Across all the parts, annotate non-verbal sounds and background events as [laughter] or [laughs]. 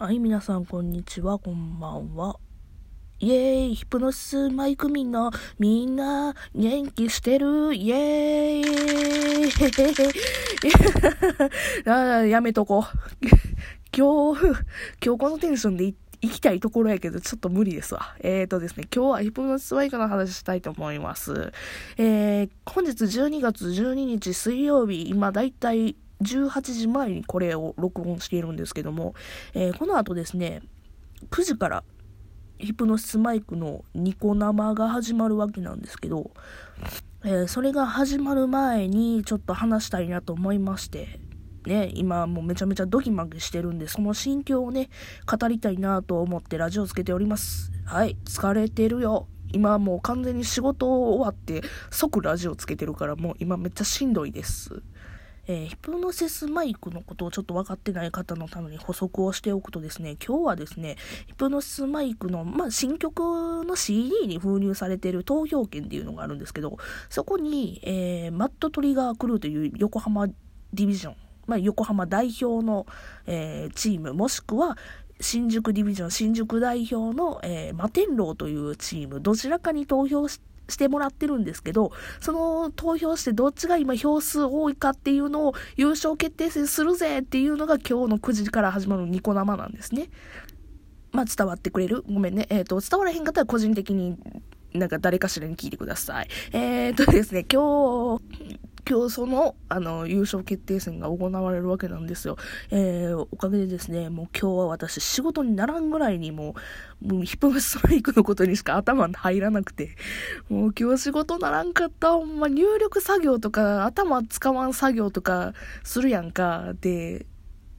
はい、皆さん、こんにちは、こんばんは。イエーイヒプノシスマイクミンのみんな元気してる？イエーイあ [laughs] やめとこう。今日、今日このテンションで行きたいところやけど、ちょっと無理ですわ。えーとですね、今日はヒプノシスマイクの話したいと思います。えー、本日12月12日水曜日、今だいたい18時前にこれを録音しているんですけども、えー、この後ですね、9時からヒプノシスマイクのニコ生が始まるわけなんですけど、えー、それが始まる前にちょっと話したいなと思いまして、ね、今もうめちゃめちゃドキマキしてるんで、その心境をね、語りたいなと思ってラジオつけております。はい、疲れてるよ。今もう完全に仕事終わって即ラジオつけてるからもう今めっちゃしんどいです。えー、ヒプノシスマイクのことをちょっと分かってない方のために補足をしておくとですね、今日はですね、ヒプノシスマイクの、まあ、新曲の CD に封入されている投票権っていうのがあるんですけど、そこに、えー、マットトリガークルーという横浜ディビジョン、まあ、横浜代表の、えー、チーム、もしくは、新宿ディビジョン、新宿代表の、えー、摩天楼というチーム、どちらかに投票ししてもらってるんですけど、その投票してどっちが今票数多いかっていうのを優勝決定戦するぜっていうのが今日の9時から始まるニコ生なんですね。まあ伝わってくれる？ごめんね。えっ、ー、と、伝わらへんかったら個人的になんか誰かしらに聞いてください。えっ、ー、とですね、今日、今日その、あの、優勝決定戦が行われるわけなんですよ。えー、おかげでですね、もう今日は私仕事にならんぐらいにもう、もうヒップストライクのことにしか頭に入らなくて、もう今日仕事ならんかった、ほんま入力作業とか、頭使わん作業とかするやんか。で、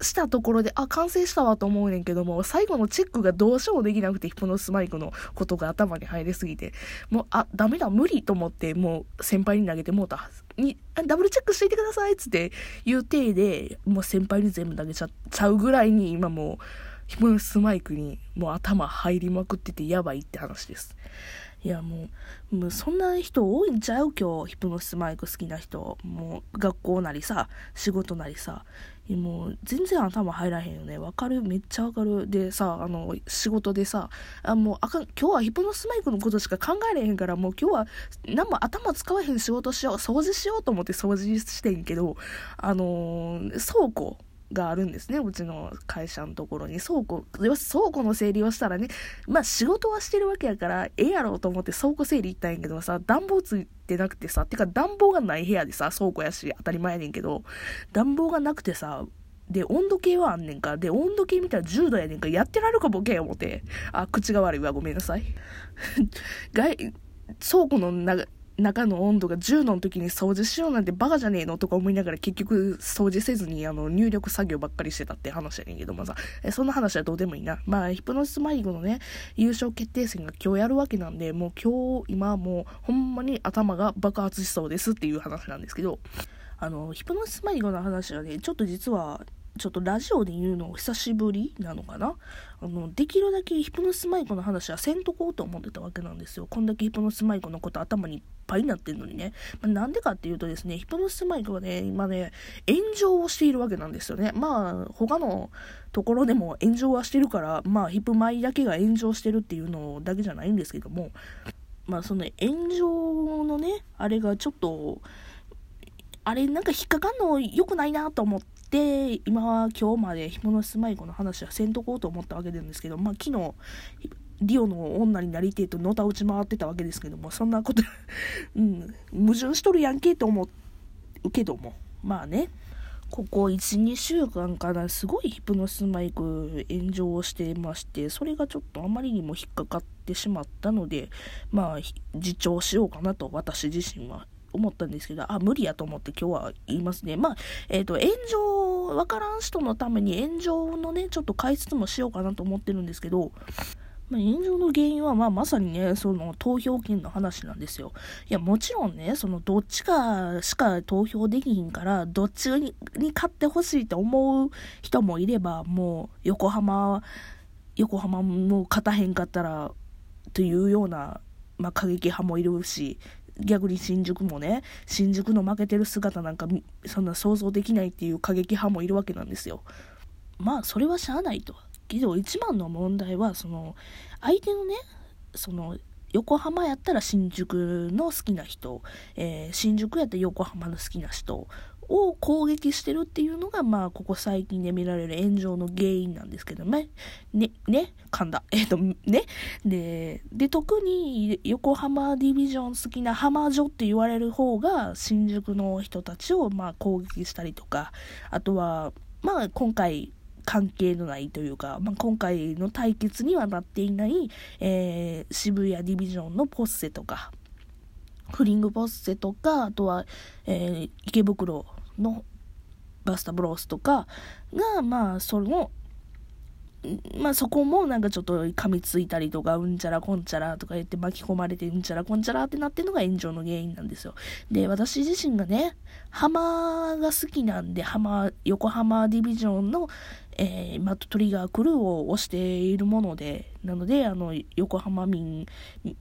したところで、あ、完成したわと思うねんけども、最後のチェックがどうしようもできなくて、ヒプノスマイクのことが頭に入りすぎて、もう、あ、ダメだ、無理と思って、もう先輩に投げてもうた。に、ダブルチェックしといてくださいっつって言う体で、もう先輩に全部投げちゃちゃうぐらいに、今もう、ヒプノスマイクにもう頭入りまくっててやばいって話です。いやもう、もうそんな人多いんちゃう？今日、ヒプノシスマイク好きな人。もう学校なりさ、仕事なりさ。もう全然頭入らへんよね。わかる？めっちゃわかる。でさ、あの、仕事でさ、あもうあかん、今日はヒプノシスマイクのことしか考えれへんから、もう今日は何も頭使わへん仕事しよう、掃除しようと思って掃除してんけど、あのー、倉庫。があるんですね。うちの会社のところに。倉庫、倉庫の整理をしたらね、まあ仕事はしてるわけやから、ええやろうと思って倉庫整理行ったんやけどさ、暖房ついてなくてさ、てか暖房がない部屋でさ、倉庫やし当たり前やねんけど、暖房がなくてさ、で、温度計はあんねんか。で、温度計見たら10度やねんか。やってられるかボケや思って。あ、口が悪いわ。ごめんなさい。[laughs] 外、倉庫のな中の温度が10度の時に掃除しようなんてバカじゃねえのとか思いながら結局掃除せずにあの入力作業ばっかりしてたって話やねんけどもさ、えそんな話はどうでもいいな。まあ、ヒプノシス迷子のね、優勝決定戦が今日やるわけなんで、もう今日、今もうほんまに頭が爆発しそうですっていう話なんですけど、あの、ヒプノシス迷子の話はね、ちょっと実はちょっとラジオで言うの久しぶりなのかな？あの、できるだけヒプノスマイクの話はせんとこうと思ってたわけなんですよ。こんだけヒプノスマイクのこと頭にいっぱいになってるのにね。まあ、なんでかっていうとですね、ヒプノスマイクはね、今ね、炎上をしているわけなんですよね。まあ、他のところでも炎上はしてるから、まあ、ヒプマイだけが炎上してるっていうのだけじゃないんですけども、まあ、その炎上のね、あれがちょっと、あれなんか引っかかんの良くないなと思って、で、今は今日までヒモノスマイコの話はせんとこうと思ったわけなんですけど、まあ昨日、リオの女になりてえとのた打ち回ってたわけですけども、そんなこと [laughs] うん、矛盾しとるやんけと思うけども、まあね、ここ1、2週間からすごいヒプノスマイク炎上してまして、それがちょっとあまりにも引っかかってしまったので、まあ、自重しようかなと私自身は思ったんですけど、あ、無理やと思って今日は言いますね。まあ、えっ、ー、と、炎上、わからん人のために炎上のね、ちょっと解説もしようかなと思ってるんですけど、まあ、炎上の原因は、まあ、まさにね、その投票権の話なんですよ。いや、もちろんね、そのどっちかしか投票できひんから、どっちに勝ってほしいって思う人もいれば、もう横浜、横浜も勝たへんかったら、というような、まあ、過激派もいるし、逆に新宿もね、新宿の負けてる姿なんか、そんな想像できないっていう過激派もいるわけなんですよ。まあ、それはしゃあないと。けど一番の問題はその相手のねその横浜やったら新宿の好きな人、えー、新宿やったら横浜の好きな人を攻撃してるっていうのが、まあ、ここ最近で見られる炎上の原因なんですけどね。ね、ね、噛んだ。[laughs] えっ、と、ね。で、で、特に横浜ディビジョン好きな浜女って言われる方が、新宿の人たちを、まあ、攻撃したりとか、あとは、まあ、今回、関係のないというか、まあ、今回の対決にはなっていない、えー、渋谷ディビジョンのポッセとか、フリングポッセとか、あとは、えー、池袋のバスタブロースとかが、まあ、その、まあそこもなんかちょっと噛みついたりとか、うんちゃらこんちゃらとか言って巻き込まれてうんちゃらこんちゃらってなってるのが炎上の原因なんですよ。で、私自身がね、浜が好きなんで、浜、横浜ディビジョンの、えー、マットトリガークルーを推しているもので、なので、あの、横浜民、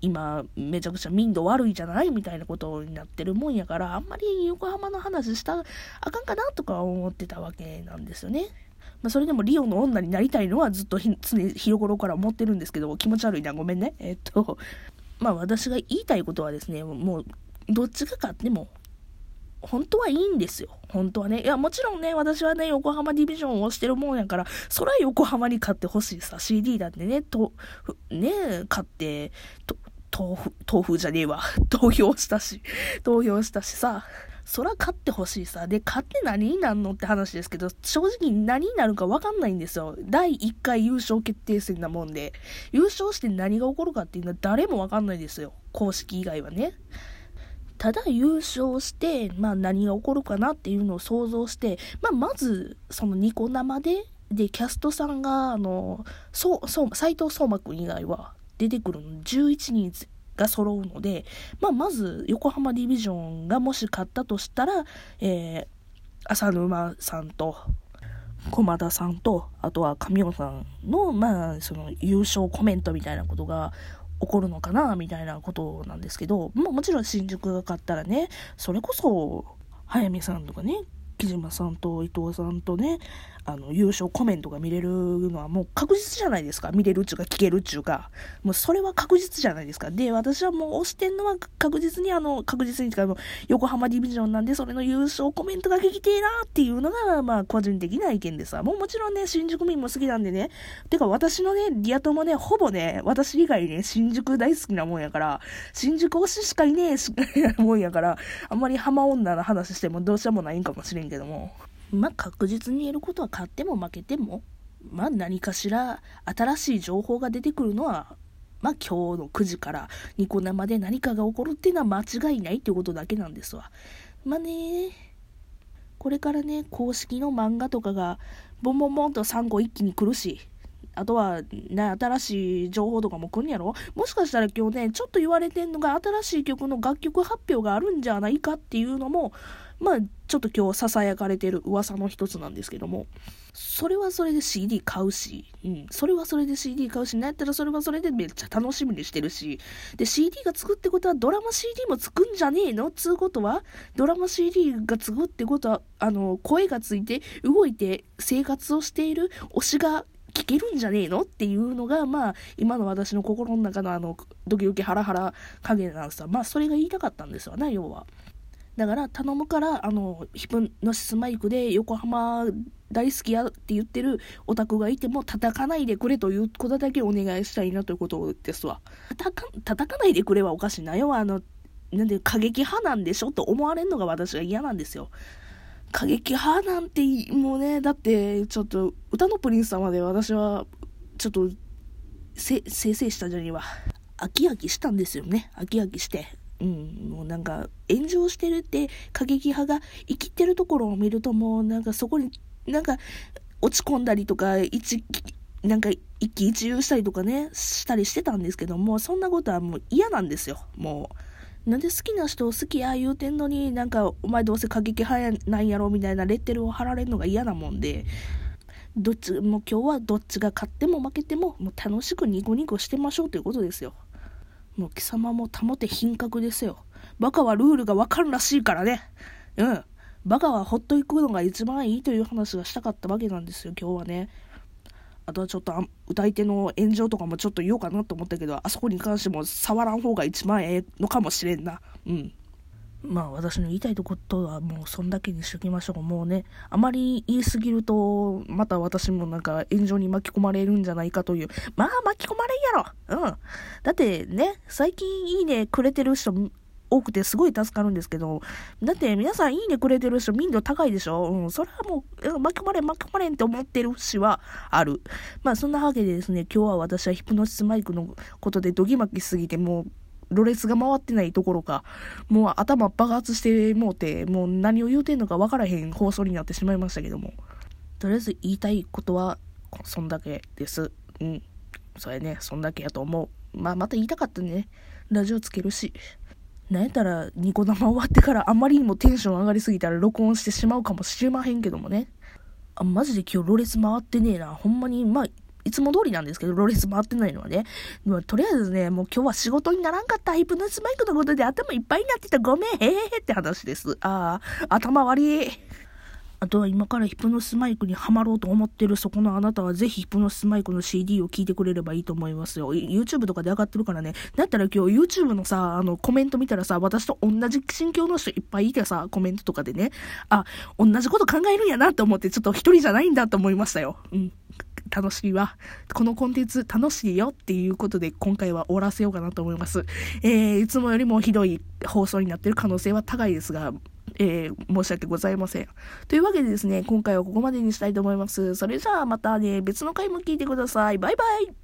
今、めちゃくちゃ民度悪いじゃないみたいなことになってるもんやから、あんまり横浜の話したあかんかなとか思ってたわけなんですよね。まあ、それでもリオの女になりたいのはずっと常に日頃から思ってるんですけど、気持ち悪いな、ごめんね。[laughs] えっと、まあ私が言いたいことはですね、もう、どっちが勝っても本当はいいんですよ。本当はね。いや、もちろんね、私はね、横浜ディビジョンをしてるもんやから、そら横浜に買ってほしいさ、CD だってね、と、ね、買って、と、豆腐、豆腐じゃねえわ。[laughs] 投票したし、投票したしさ、そら勝ってほしいさ。で、勝って何になるのって話ですけど、正直何になるかわかんないんですよ。第1回優勝決定戦なもんで、優勝して何が起こるかっていうのは誰もわかんないですよ。公式以外はね。ただ優勝して、まあ何が起こるかなっていうのを想像して、まあまず、そのニコ生で、で、キャストさんが、あの、そう、そう、斎藤壮馬くん以外は出てくるの11人が揃うので、まあまず横浜ディビジョンがもし勝ったとしたら、えー、浅沼さんと、駒田さんと、あとは神尾さんの、まあ、その優勝コメントみたいなことが起こるのかなみたいなことなんですけど、まあ、もちろん新宿が勝ったらねそれこそ早見さんとかね木島さんと伊藤さんとねあの、優勝コメントが見れるのはもう確実じゃないですか。見れるっちゅうか聞けるっちゅうか。もうそれは確実じゃないですか。で、私はもう推してんのは確実にあの、確実にか、横浜ディビジョンなんで、それの優勝コメントが聞きてえなっていうのが、まあ、個人的な意見でさ。もうもちろんね、新宿民も好きなんでね。てか私のね、リア友ね、ほぼね、私以外ね、新宿大好きなもんやから、新宿推ししかいねえし [laughs] もんやから、あんまり浜女の話してもどうしようもないんかもしれんけどけども。まあ確実に言えることは勝っても負けても、まあ何かしら新しい情報が出てくるのは、まあ今日の9時からニコ生で何かが起こるっていうのは間違いないっていうことだけなんですわ。まあね、これからね、公式の漫画とかがボンボンボンと3個一気に来るし、あとは、ね、新しい情報とかも来んやろ？もしかしたら今日ね、ちょっと言われてんのが新しい曲の楽曲発表があるんじゃないかっていうのも、まあ、ちょっと今日囁かれてる噂の一つなんですけども、それはそれで CD 買うし、うん、それはそれで CD 買うし、なんやったらそれはそれでめっちゃ楽しみにしてるし、で、CD がつくってことはドラマ CD もつくんじゃねえのつうことは、ドラマ CD がつくってことは、あの、声がついて動いて生活をしている推しが聞けるんじゃねえのっていうのが、まあ、今の私の心の中のあの、ドキドキハラハラ加減なんですよ。まあ、それが言いたかったんですよね、要は。だから頼むから、あの、ヒプノシスマイクで横浜大好きやって言ってるオタクがいても叩かないでくれということだけお願いしたいなということですわ。叩か、叩かないでくれはおかしいなよ。あの、なんで過激派なんでしょと思われるのが私は嫌なんですよ。過激派なんて、もうね、だって、ちょっと、歌のプリンス様で私は、ちょっと、せ、せ成したじゃには、飽き飽きしたんですよね。飽き飽きして。うん、もうなんか、炎上してるって過激派が生きてるところを見るともうなんかそこに、なんか、落ち込んだりとか、一、なんか一喜一憂したりとかね、したりしてたんですけども、そんなことはもう嫌なんですよ、もう。なんで好きな人を好きや言うてんのに、なんか、お前どうせ過激派なんやろみたいなレッテルを貼られるのが嫌なもんで、どっち、も今日はどっちが勝っても負けても、もう楽しくニコニコしてましょうということですよ。もう貴様も保て品格ですよ。バカはルールがわかるらしいからね。うん。バカはほっといくのが一番いいという話がしたかったわけなんですよ、今日はね。あとはちょっと歌い手の炎上とかもちょっと言おうかなと思ったけど、あそこに関しても触らん方が一番ええのかもしれんな。うん。まあ私の言いたいことはもうそんだけにしときましょう。もうね、あまり言いすぎると、また私もなんか炎上に巻き込まれるんじゃないかという。まあ巻き込まれんやろうん。だってね、最近いいねくれてる人多くてすごい助かるんですけど、だって皆さんいいねくれてる人民度高いでしょうん、それはもう、巻き込まれん巻き込まれんって思ってる節はある。まあそんなわけでですね、今日は私はヒプノシスマイクのことでドギマキすぎてもう、ろれが回ってないところか、もう頭爆発してもうて、もう何を言うてんのか分からへん放送になってしまいましたけども。とりあえず言いたいことは、そんだけです。うん。それね、そんだけやと思う。まあ、また言いたかったね。ラジオつけるし。なんやったら、ニコ生終わってからあまりにもテンション上がりすぎたら録音してしまうかもしれまへんけどもね。あ、マジで今日ロレス回ってねえな。ほんまに、まあ、いつも通りなんですけど、ロレス回ってないのはね。まあ、とりあえずね、もう今日は仕事にならんかったヒプノスマイクのことで頭いっぱいになってたごめん、へへへって話です。ああ、頭悪い。あとは今からヒプノスマイクにはまろうと思ってるそこのあなたはぜひヒプノスマイクの CD を聴いてくれればいいと思いますよ。YouTube とかで上がってるからね。だったら今日 YouTube のさ、あのコメント見たらさ、私と同じ心境の人いっぱいいてさ、コメントとかでね、あ、同じこと考えるんやなって思ってちょっと一人じゃないんだと思いましたよ。うん。楽しいわ。このコンテンツ楽しいよっていうことで今回は終わらせようかなと思います。えー、いつもよりもひどい放送になってる可能性は高いですが、えー、申し訳ございません。というわけでですね、今回はここまでにしたいと思います。それじゃあまたね、別の回も聞いてください。バイバイ